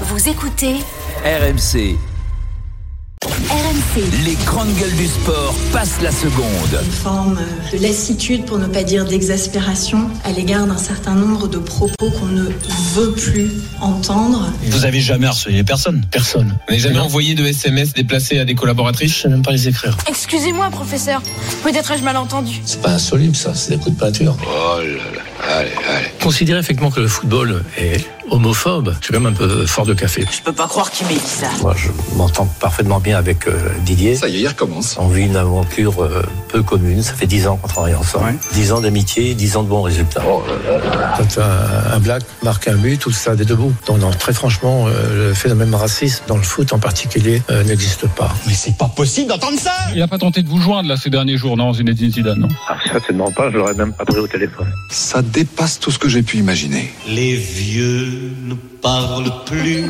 Vous écoutez RMC, RMC. les grandes gueules du sport passent la seconde. une forme de lassitude, pour ne pas dire d'exaspération, à l'égard d'un certain nombre de propos qu'on ne veut plus entendre. Vous avez jamais harcelé personne Personne. Vous n'avez jamais envoyé de SMS déplacés à des collaboratrices Je sais même pas les écrire. Excusez-moi, professeur. Peut-être ai-je mal entendu. C'est pas insoluble, ça, c'est des coups de peinture. Considérer effectivement que le football est homophobe, c'est quand même un peu fort de café. Je peux pas croire qu'il m'ait dit ça. Moi, je m'entends parfaitement bien avec euh, Didier. Ça y est, il recommence. On vit une aventure euh, peu commune. Ça fait dix ans qu'on travaille ensemble. Dix ans d'amitié, dix ans de bons résultats. Quand un, un black marque un but, tout le stade est debout. Donc, non, très franchement, euh, le phénomène raciste, dans le foot en particulier, euh, n'existe pas. Mais c'est pas possible d'entendre ça Il n'a pas tenté de vous joindre là ces derniers jours, non, Zinedine Zidane, non? Ah, certainement pas, je l'aurais même pas pris au téléphone. Ça dépasse tout ce que j'ai pu imaginer. Les vieux ne parlent plus,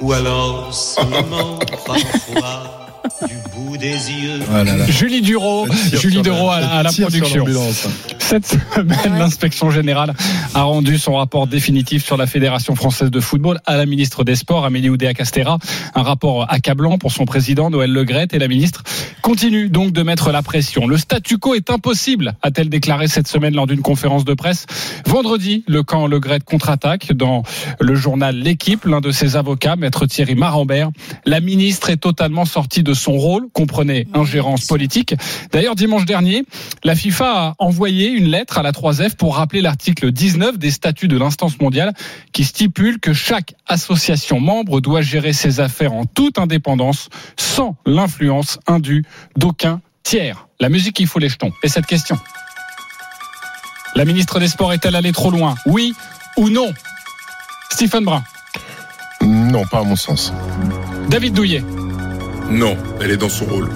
ou alors seulement parfois du bout des yeux. Julie Duro, Julie Duro à à la production. Cette semaine, l'inspection générale a rendu son rapport définitif sur la Fédération française de football à la ministre des Sports, Amélie Oudéa-Castera. Un rapport accablant pour son président, Noël Legrette, et la ministre continue donc de mettre la pression. Le statu quo est impossible, a-t-elle déclaré cette semaine lors d'une conférence de presse. Vendredi, le camp Legrette contre-attaque dans le journal L'équipe. L'un de ses avocats, maître Thierry Marambert, la ministre est totalement sortie de son rôle, comprenez ingérence politique. D'ailleurs, dimanche dernier, la FIFA a envoyé une lettre à la 3F pour rappeler l'article 19 des statuts de l'instance mondiale qui stipule que chaque association membre doit gérer ses affaires en toute indépendance, sans l'influence indue d'aucun tiers. La musique, il faut les jetons. Et cette question La ministre des Sports est-elle allée trop loin? Oui ou non? Stephen Brun, Non, pas à mon sens. David Douillet, Non, elle est dans son rôle.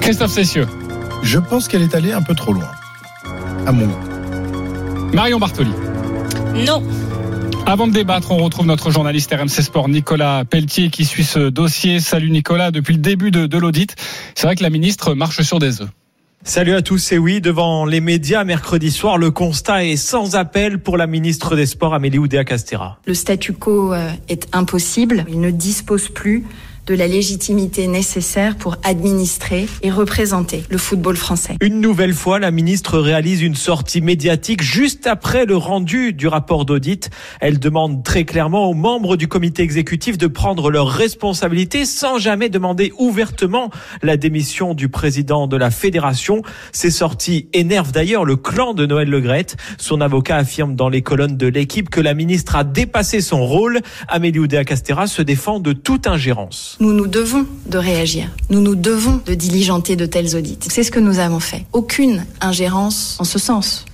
Christophe Cessieux, Je pense qu'elle est allée un peu trop loin. À mon goût. Marion Bartoli. Non. Avant de débattre, on retrouve notre journaliste RMC Sport Nicolas Pelletier qui suit ce dossier. Salut Nicolas, depuis le début de, de l'audit, c'est vrai que la ministre marche sur des œufs. Salut à tous, et oui, devant les médias mercredi soir, le constat est sans appel pour la ministre des Sports Amélie Oudéa-Castera. Le statu quo euh, est impossible. Il ne dispose plus de la légitimité nécessaire pour administrer et représenter le football français. Une nouvelle fois, la ministre réalise une sortie médiatique juste après le rendu du rapport d'audit. Elle demande très clairement aux membres du comité exécutif de prendre leurs responsabilités sans jamais demander ouvertement la démission du président de la fédération. Ces sorties énervent d'ailleurs le clan de Noël Legrette. Son avocat affirme dans les colonnes de l'équipe que la ministre a dépassé son rôle. Amélie Oudéa-Castera se défend de toute ingérence. Nous nous devons de réagir. Nous nous devons de diligenter de tels audits. C'est ce que nous avons fait. Aucune ingérence en ce sens.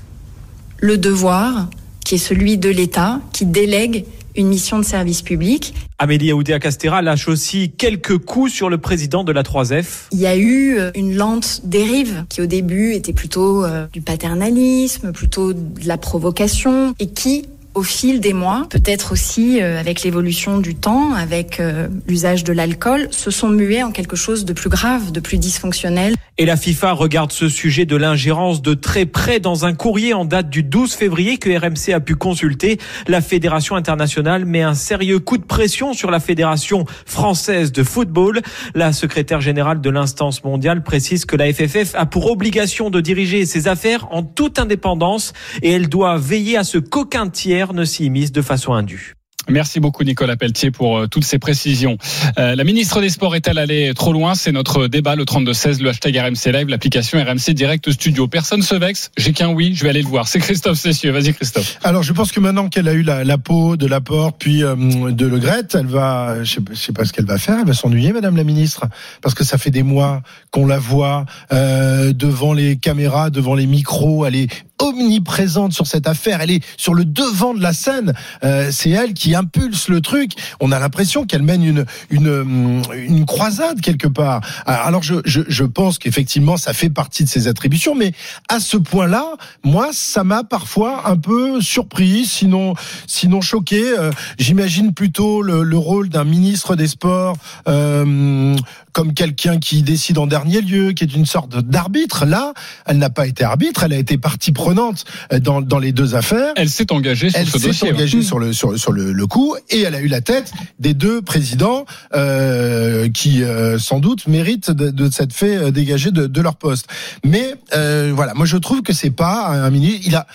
Le devoir, qui est celui de l'État, qui délègue une mission de service public. Amélie Oudéa-Castera lâche aussi quelques coups sur le président de la 3F. Il y a eu euh, une lente dérive qui au début était plutôt euh, du paternalisme, plutôt de la provocation et qui au fil des mois, peut-être aussi euh, avec l'évolution du temps, avec euh, l'usage de l'alcool, se sont mués en quelque chose de plus grave, de plus dysfonctionnel. Et la FIFA regarde ce sujet de l'ingérence de très près dans un courrier en date du 12 février que RMC a pu consulter. La Fédération internationale met un sérieux coup de pression sur la Fédération française de football. La secrétaire générale de l'instance mondiale précise que la FFF a pour obligation de diriger ses affaires en toute indépendance et elle doit veiller à ce qu'aucun tiers ne s'y immisce de façon indue. Merci beaucoup Nicolas Pelletier pour euh, toutes ces précisions. Euh, la ministre des Sports est-elle allée trop loin? C'est notre débat le 32-16, le hashtag RMC Live, l'application RMC Direct Studio. Personne se vexe, j'ai qu'un oui, je vais aller le voir. C'est Christophe Cessieux, vas-y Christophe. Alors je pense que maintenant qu'elle a eu la, la peau de l'apport puis euh, de Le Gret, elle va, je sais, je sais pas ce qu'elle va faire, elle va s'ennuyer Madame la ministre, parce que ça fait des mois qu'on la voit euh, devant les caméras, devant les micros, elle est omniprésente sur cette affaire. Elle est sur le devant de la scène. Euh, c'est elle qui impulse le truc. On a l'impression qu'elle mène une, une, une croisade quelque part. Alors je, je, je pense qu'effectivement ça fait partie de ses attributions, mais à ce point-là, moi ça m'a parfois un peu surpris, sinon sinon choqué. Euh, J'imagine plutôt le, le rôle d'un ministre des Sports. Euh, comme quelqu'un qui décide en dernier lieu, qui est une sorte d'arbitre. Là, elle n'a pas été arbitre, elle a été partie prenante euh, dans, dans les deux affaires. Elle s'est engagée sur Elle ce s'est dossier. engagée ouais. sur le sur, sur le, le coup et elle a eu la tête des deux présidents euh, qui euh, sans doute méritent de, de s'être fait dégager de, de leur poste. Mais euh, voilà, moi je trouve que c'est pas un ministre. Il a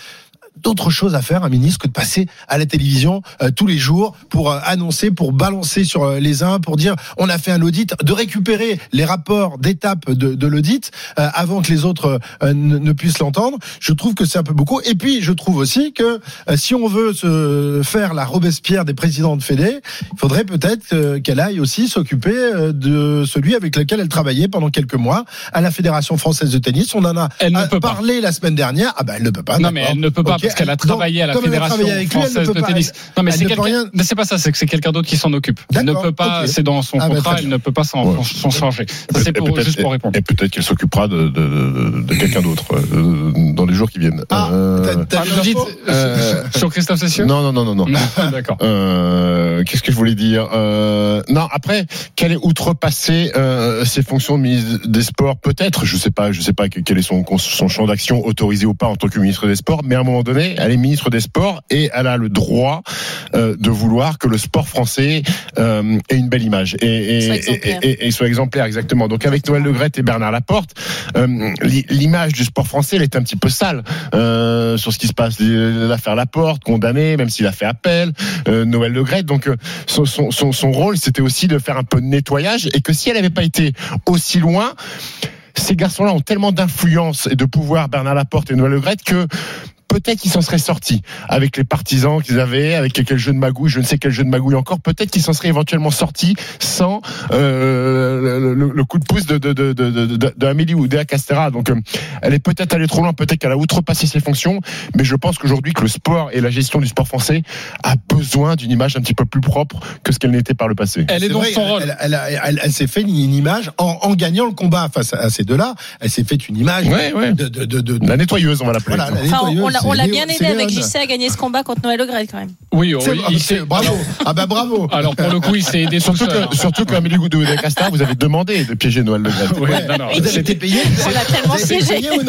d'autres choses à faire, un ministre, que de passer à la télévision euh, tous les jours pour euh, annoncer, pour balancer sur euh, les uns, pour dire on a fait un audit, de récupérer les rapports d'étape de, de l'audit euh, avant que les autres euh, ne, ne puissent l'entendre. Je trouve que c'est un peu beaucoup. Et puis je trouve aussi que euh, si on veut se faire la Robespierre des présidents de Fédé, il faudrait peut-être euh, qu'elle aille aussi s'occuper euh, de celui avec lequel elle travaillait pendant quelques mois à la Fédération française de tennis. On en a Elle ne euh, pas. parlé la semaine dernière. Ah ben elle ne peut pas. Non, mais elle ne peut pas parce qu'elle a travaillé à la Fédération française de tennis. Non, mais c'est c'est pas ça, c'est que c'est quelqu'un d'autre qui s'en occupe. Elle ne D'accord, peut pas. C'est dans son Ah, bah, contrat. Elle ne peut pas s'en Ouais. s'en charger. Ça, c'est juste pour répondre. Et peut-être qu'elle s'occupera de, de, de, de quelqu'un d'autre euh, dans les jours qui viennent. Ah, Euh, Ah, euh, sur Christophe Cessieux non, non, non, non, non. D'accord. Qu'est-ce que je voulais dire Non, après, qu'elle ait outrepasser euh, ses fonctions de ministre des Sports, peut-être. Je sais pas, je sais pas quel est son, son champ d'action autorisé ou pas en tant que ministre des Sports, mais à un moment donné, elle est ministre des Sports et elle a le droit euh, de vouloir que le sport français euh, ait une belle image et, et, Soit exemplaire. et- et soit exemplaire, exactement. Donc avec Noël Le Graët et Bernard Laporte, euh, l'i- l'image du sport français, elle est un petit peu sale sur ce qui se passe. L'affaire Laporte, condamné, même s'il a fait appel, Noël Le Graët. Donc son, son, son, son rôle, c'était aussi de faire un peu de nettoyage et que si elle n'avait pas été aussi loin, ces garçons-là ont tellement d'influence et de pouvoir, Bernard Laporte et Noël Le que peut-être qu'ils s'en seraient sortis avec les partisans qu'ils avaient, avec quel jeu de magouille, je ne sais quel jeu de magouille encore. Peut-être qu'ils s'en seraient éventuellement sortis sans euh, le, le- le coup de pouce de, de, de, de, de, de- de Amélie Oudéa Castera. Donc, euh, elle est peut-être allée trop loin, peut-être qu'elle a outrepassé ses fonctions, mais je pense qu'aujourd'hui que le sport et la gestion du sport français a besoin d'une image un petit peu plus propre que ce qu'elle n'était par le passé. Elle est C'est dans vrai, son rôle. Elle, elle, elle- elle- elle s'est fait une, une image en, en gagnant le combat face à, à ces deux-là. Elle s'est fait une image Ouais, ouais. de, de, de, de- La nettoyeuse, on va l'appeler. voilà, la Enfin, on- on l'a- on bien aidé avec. JC à gagner ce combat contre Noël Le Graët quand même. Oui, ah, il s'est- bravo. Ah bah bravo. Alors pour le coup, il s'est aidé tout Surtout seul. que, surtout qu'Amélie Oudéa Castera, vous avez demandé de piéger Noël Le Graët. Oui, non, non, Vous avez c'était- été payé On l'a tellement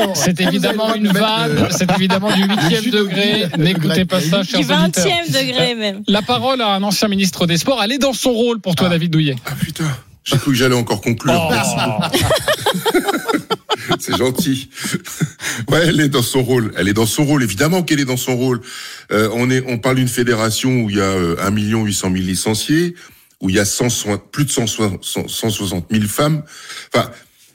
non C'est évidemment une de vanne, c'est évidemment du huitième degré. de- N'écoutez pas ça, Du chers auditeurs. 20e degré même. La parole à un ancien ministre des Sports. Elle est dans son rôle pour toi, David Douillet. Ah putain, j'ai cru que j'allais encore conclure. Oh. C'est gentil. Ouais, elle est dans son rôle. Elle est dans son rôle. Évidemment qu'elle est dans son rôle. Euh, on est, on parle d'une fédération où il y a euh, 1 million 800 000 licenciés, où il y a 160 plus de 160 160 000 femmes. Enfin,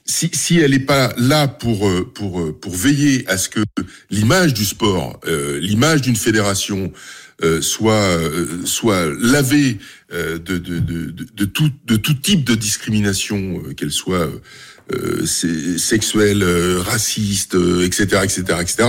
si, si elle n'est pas là pour euh, pour euh, pour veiller à ce que l'image du sport, euh, l'image d'une fédération euh, soit soit lavée de, de, de, de, tout de tout type de discrimination, qu'elle soit sexuelle, euh, raciste, euh, etc., etc., etc.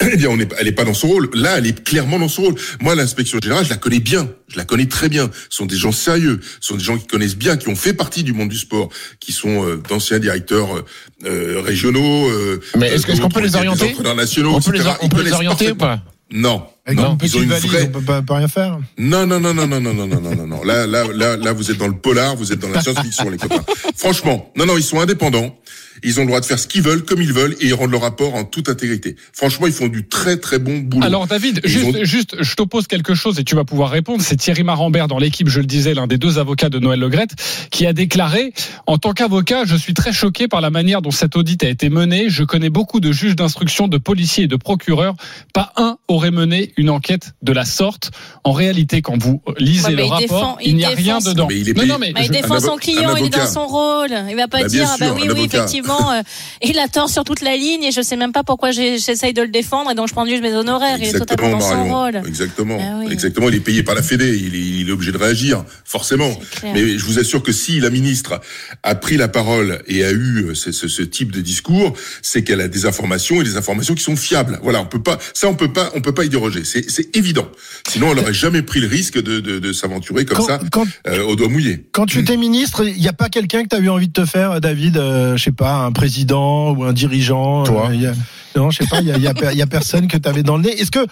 Eh bien, on est, elle n'est pas dans son rôle. Là, elle est clairement dans son rôle. Moi, l'inspection générale, je la connais bien. Je la connais très bien. Ce sont des gens sérieux. Ce sont des gens qui connaissent bien, qui ont fait partie du monde du sport, qui sont euh, d'anciens directeurs euh, euh, régionaux. euh, Mais est-ce qu'on peut les orienter nationaux, On peut les, etc. on peut les orienter ou pas Non. Avec non, une ils ont petite une valise, vraie. on peut pas, pas rien faire. Non, non, non, non, non, non, non, non, non, non, non. Là, là, là, là, vous êtes dans le polar, vous êtes dans la science-fiction, les copains. Franchement, non, non, ils sont indépendants. Ils ont le droit de faire ce qu'ils veulent, comme ils veulent, et ils rendent leur rapport en toute intégrité. Franchement, ils font du très, très bon boulot. Alors David, juste, ont- juste, je t'oppose quelque chose et tu vas pouvoir répondre. C'est Thierry Marambert dans l'équipe, je le disais, l'un des deux avocats de Noël Legrette, qui a déclaré en tant qu'avocat, je suis très choqué par la manière dont cet audit a été mené. Je connais beaucoup de juges d'instruction, de policiers et de procureurs. Pas un aurait mené une enquête de la sorte. En réalité, quand vous lisez Ouais, le il rapport, défend- il il n'y a rien dedans. Mais il est non, payé- non, mais Bah, il je- défend son client, il est dans son rôle. Il va pas Bah, dire ah bah oui oui avocat. Euh, il a tort sur toute la ligne et je sais même pas pourquoi j'essaye de le défendre et donc je prends juste mes honoraires. Il est totalement dans son Marion. rôle. Exactement. Ah oui. Exactement. Il est payé par la Fédé. Il est, il est obligé de réagir, forcément. Mais je vous assure que si la ministre a pris la parole et a eu euh, ce, ce- ce type de discours, c'est qu'elle a des informations et des informations qui sont fiables. Voilà, on peut pas, ça on peut pas, on peut pas y déroger. C'est, c'est évident. Sinon, elle aurait jamais pris le risque de, de, de s'aventurer comme Quand- ça, quand- euh, au doigt mouillé. Quand tu étais ministre, il n'y a pas quelqu'un que tu as eu envie de te faire, David, euh, je sais pas, un président ou un dirigeant Toi. euh, a- Non, je sais pas, il y a, y y personne que tu avais dans le nez. Est-ce que,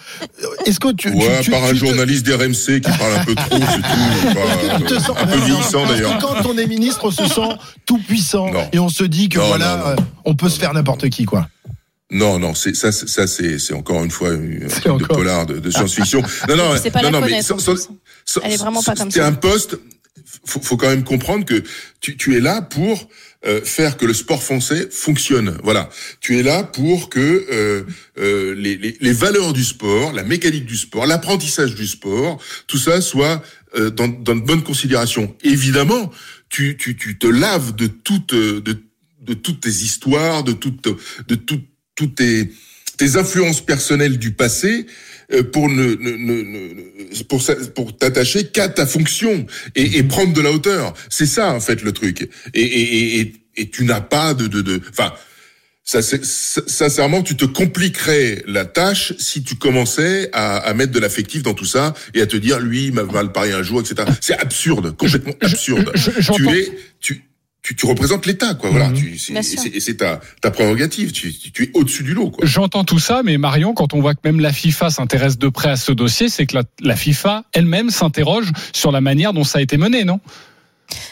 est-ce que tu, Ouais, tu, tu- par un tu te- journaliste d'RMC qui parle un peu trop, c'est tout. Pas- te sens- un peu vieillissant d'ailleurs. Quand on est ministre, on se sent tout puissant Non. et on se dit que Non, voilà, non, non. euh, on peut se faire n'importe qui, quoi. Non, non, c'est ça, ça c'est c'est encore une fois un truc de polar de, de science-fiction. non, non, pas non, la non, mais Elle est vraiment pas comme c'est ça. un poste. Faut, faut quand même comprendre que tu, tu es là pour euh, faire que le sport français fonctionne. Voilà, tu es là pour que euh, euh, les, les, les valeurs du sport, la mécanique du sport, l'apprentissage du sport, tout ça soit euh, dans, dans de bonnes considérations. Évidemment, tu, tu, tu te laves de toutes de, de toutes tes histoires, de toutes de toutes toutes tes tes influences personnelles du passé euh, pour ne, ne, ne- pour ça- pour t'attacher qu'à ta fonction et, et prendre de la hauteur. C'est ça en fait le truc. Et et et, et, tu n'as pas de de de enfin ça, c'est- s- sincèrement, tu te compliquerais la tâche si tu commençais à, à mettre de l'affectif dans tout ça et à te dire, lui, il m'a mal parlé un jour, etc. C'est absurde, complètement absurde. tu es, tu, tu, tu représentes l'État, quoi. Voilà. Tu, c'est- ta, ta prérogative. Tu, tu, tu es au-dessus du lot, quoi. J'entends tout ça, mais Marion, quand on voit que même la FIFA s'intéresse de près à ce dossier, c'est que la, la FIFA elle-même s'interroge sur la manière dont ça a été mené, non?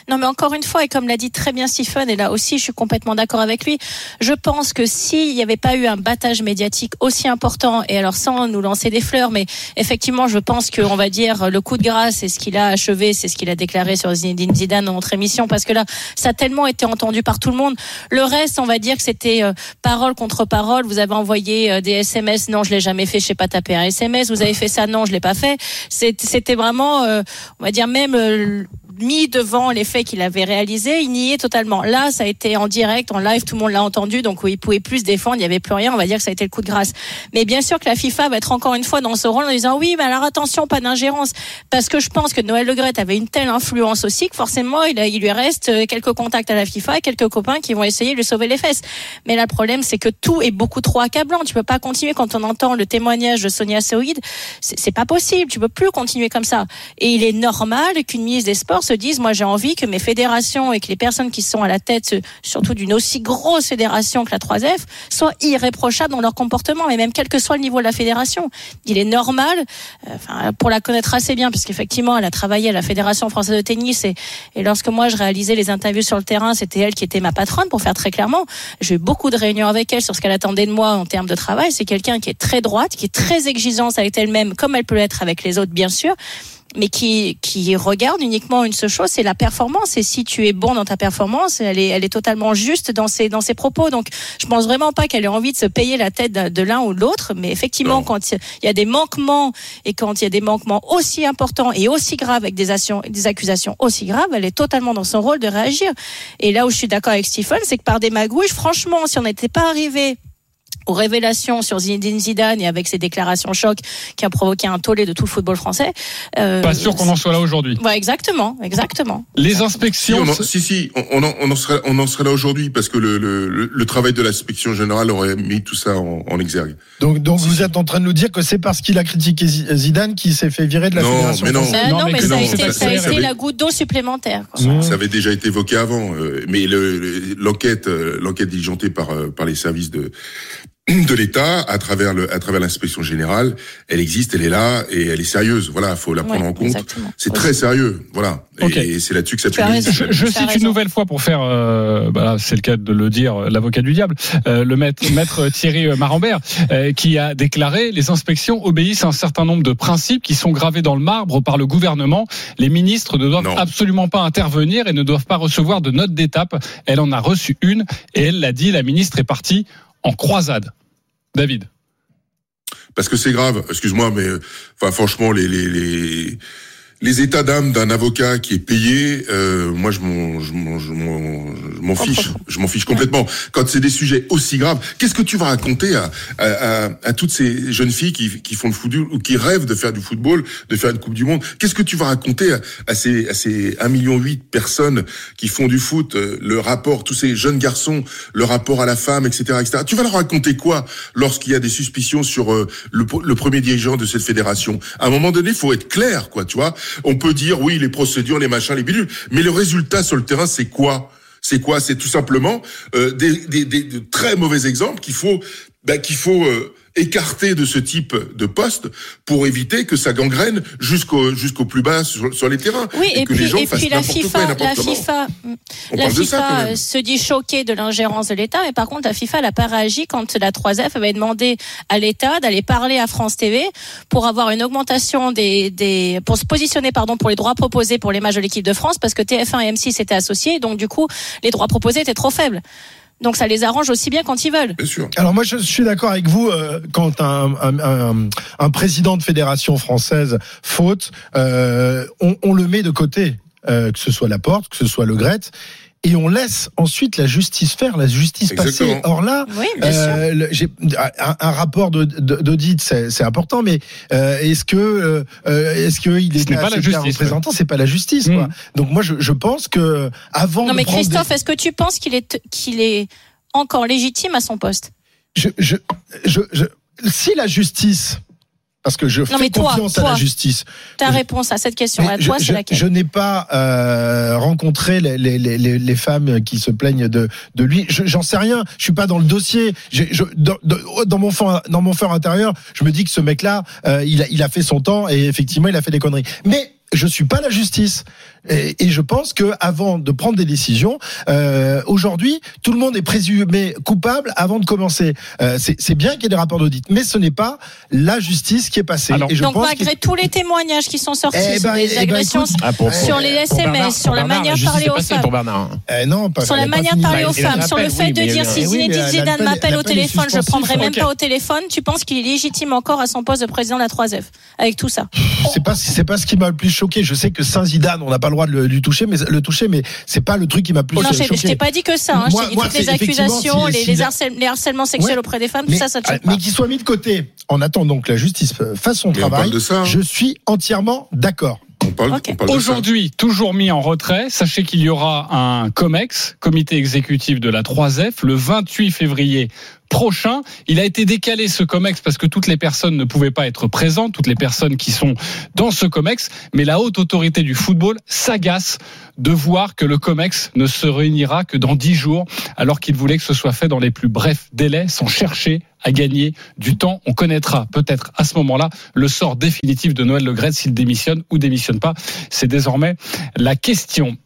Non, mais encore une fois, et comme l'a dit très bien Stephen, et là aussi je suis complètement d'accord avec lui, je pense que s'il n'y avait pas eu un battage médiatique aussi important, et alors sans nous lancer des fleurs, mais effectivement, je pense qu'on va dire le coup de grâce, c'est ce qu'il a achevé, c'est ce qu'il a déclaré sur Zinedine Zidane dans notre émission, parce que là, ça a tellement été entendu par tout le monde. Le reste, on va dire que c'était euh, parole contre parole. Vous avez envoyé euh, des SMS, non, je l'ai jamais fait, je sais pas taper un SMS. Vous avez fait ça, non, je l'ai pas fait. C'était vraiment, euh, on va dire même euh, mis devant les faits qu'il avait réalisés, il niait totalement. Là, ça a été en direct, en live, tout le monde l'a entendu, donc il pouvait plus se défendre, il n'y avait plus rien, on va dire que ça a été le coup de grâce. Mais bien sûr que la FIFA va être encore une fois dans ce rôle en disant oui, mais alors attention, pas d'ingérence, parce que je pense que Noël Le Graët avait une telle influence aussi que forcément, il, lui reste euh, quelques contacts à la FIFA quelques copains qui vont essayer de lui sauver les fesses. Mais là, le problème, c'est que tout est beaucoup trop accablant. Tu peux pas continuer quand on entend le témoignage de Sonia Soïd. C'est pas possible. Tu peux plus continuer comme ça. Et il est normal qu'une ministre des Sports se dise, moi, j'ai envie que mes fédérations et que les personnes qui sont à la tête, surtout d'une aussi grosse fédération que la 3F, soient irréprochables dans leur comportement, mais même quel que soit le niveau de la fédération. Il est normal, euh, pour la connaître assez bien, parce qu'effectivement, elle a travaillé à la Fédération française de tennis et, et lorsque moi je réalisais les interviews sur le terrain, c'était elle qui était ma patronne, pour faire très clairement. J'ai eu beaucoup de réunions avec elle sur ce qu'elle attendait de moi en termes de travail. C'est quelqu'un qui est très droite, qui est très exigeante avec elle-même, comme elle peut l'être avec les autres, bien sûr mais qui, qui regarde uniquement une seule chose, c'est la performance. Et si tu es bon dans ta performance, elle est, elle est totalement juste dans ses, dans ses propos. Donc, je pense vraiment pas qu'elle ait envie de se payer la tête de, l'un ou de l'autre. Mais effectivement, quand il y a des manquements et quand il y a des manquements aussi importants et aussi graves avec des, actions, des accusations aussi graves, elle est totalement dans son rôle de réagir. Et là où je suis d'accord avec Stephen, c'est que par des magouilles, franchement, si on n'était pas arrivé aux révélations sur Zinedine Zidane et avec ses déclarations choc qui a provoqué un tollé de tout le football français. euh, Pas sûr qu'on en soit là aujourd'hui. Ouais, exactement, exactement. Les Si, inspections. on en, si, si, on, en, on en serait, on en serait là aujourd'hui parce que le, le, le, le travail de l'inspection générale aurait mis tout ça en, en exergue. Donc, donc vous êtes en train de nous dire que c'est parce qu'il a critiqué Zi- Zidane qu'il s'est fait virer de la Non, fédération mais non. française Bah non, mais mais ça a non, été, c'est ça a pas- été ça la goutte d'eau supplémentaire. quoi. Mmh. Ça avait déjà été évoqué avant, euh, mais le- le- l'enquête, euh, l'enquête diligentée par euh, par les services de de l'État à travers le à travers l'inspection générale, elle existe, elle est là et elle est sérieuse. Voilà, faut la prendre Ouais, en compte. C'est très sérieux. Voilà, et, c'est là-dessus que ça. Je, cite raison. une nouvelle fois pour faire, euh, bah, c'est le cas de le dire, l'avocat du diable, euh, le maître, maître Thierry Marambert, euh, qui a déclaré les inspections obéissent à un certain nombre de principes qui sont gravés dans le marbre par le gouvernement. Les ministres ne doivent Non. absolument pas intervenir et ne doivent pas recevoir de notes d'étape. Elle en a reçu une et elle l'a dit. La ministre est partie en croisade. David. parce que c'est grave. Excuse-moi, mais euh, franchement, les les états d'âme d'un avocat qui est payé, euh, moi je m'en je m'en je m'en je m'en fiche, je m'en fiche complètement. Quand c'est des sujets aussi graves, qu'est-ce que tu vas raconter à à, à, à toutes ces jeunes filles qui qui font le football ou qui rêvent de faire du football, de faire une coupe du monde? Qu'est-ce que tu vas raconter à, à ces à ces 1 million 8 personnes qui font du foot, euh, le rapport tous ces jeunes garçons, le rapport à la femme, etc., etc. Tu vas leur raconter quoi lorsqu'il y a des suspicions sur euh, le, le premier dirigeant de cette fédération? À un moment donné, il faut être clair, quoi. Tu vois? On peut dire oui, les procédures, les machins, les bidules, mais le résultat sur le terrain, c'est quoi? C'est quoi? C'est tout simplement euh, des, des, des, de très mauvais exemples qu'il faut bah, qu'il faut euh, écarter de ce type de poste pour éviter que ça gangrène jusqu'au jusqu'au plus bas sur, sur les terrains. Oui, et, que puis, les gens et fassent puis la FIFA, quoi et la. FIFA, On la FIFA euh, se dit choquée de l'ingérence de l'État, mais par contre la FIFA n'a pas réagi quand la 3F avait demandé à l'État d'aller parler à France TV pour avoir une augmentation des, des pour se positionner pardon pour les droits proposés pour les matchs de l'équipe de France parce que TF1 et M6 étaient associés, donc du coup les droits proposés étaient trop faibles. Donc ça les arrange aussi bien quand ils veulent. Bien sûr. Alors moi je suis d'accord avec vous euh, quand un, un, un, un président de fédération française faute, euh, on, on le met de côté, euh, que ce soit Laporte, que ce soit Le Gret. Et on laisse ensuite la justice faire, la justice Exactement. passer. Or là, Oui, euh, le- un, un rapport d'audit, c'est important, mais euh, est-ce que euh, euh, est-ce que il Ce est n'est pas la justice, représentant? C'est pas la justice, quoi. Donc moi, je, je pense que avant Non de mais des- Christophe, est-ce que tu penses qu'il est qu'il est encore légitime à son poste? Je, je, je, je- si la justice, parce que je fais toi, confiance à la justice. Ta Je- réponse à cette question, à toi, c'est laquelle je n'ai pas euh, rencontré les, les, les, les- les femmes qui se plaignent de, de lui. Je- J'en sais rien. Je suis pas dans le dossier. Je, dans mon fond, dans mon fort intérieur, je me dis que ce mec-là, euh, il, a, il a fait son temps et effectivement, il a fait des conneries. Mais je suis pas la justice. Et, et je pense que avant de prendre des décisions, euh, aujourd'hui, tout le monde est présumé coupable avant de commencer. Euh, c'est bien qu'il y ait des rapports d'audit, mais ce n'est pas la justice qui est passée. Alors, et je Donc pense malgré tous les témoignages qui sont sortis Eh sur ben, les eh ben, agressions, écoute, Ah, pour- sur pour- les SMS, Bernard- sur la Bernard, manière de parler aux femmes. pour Bernard. Eh non, pas, sur la manière de parler aux a femmes, sur le fait de dire si mais Zinedine Zidane m'appelle au téléphone, je suspensif, prendrai même pas au téléphone. Tu penses qu'il est légitime encore à son poste de président de la 3F avec tout ça? C'est pas c'est pas ce qui m'a le plus choqué. Je sais que Saint Zidane, on n'a pas le droit de le, lui toucher, mais le toucher, mais c'est pas le truc qui m'a plus Non, je choqué. t'ai- je t'ai pas dit que ça. Hein. Moi- je t'ai dit moi, toutes les accusations, si- les, si- les, harcèl- les harcèlements sexuels Ouais. auprès des femmes, mais, ça, ça te choque mais qu'il soit mis de côté en attendant que la justice fasse son travail, parle de ça, hein. je suis entièrement d'accord. Aujourd'hui, toujours mis en retrait, sachez qu'il y aura un COMEX, comité exécutif de la 3F, le 28 février prochain. Il a été décalé ce COMEX parce que toutes les personnes ne pouvaient pas être présentes, toutes les personnes qui sont dans ce COMEX, mais la haute autorité du football s'agace de voir que le COMEX ne se réunira que dans 10 jours, alors qu'il voulait que ce soit fait dans les plus brefs délais, sans chercher à gagner du temps. On connaîtra peut-être à ce moment-là le sort définitif de Noël Le s'il démissionne ou démissionne pas. C'est désormais la question.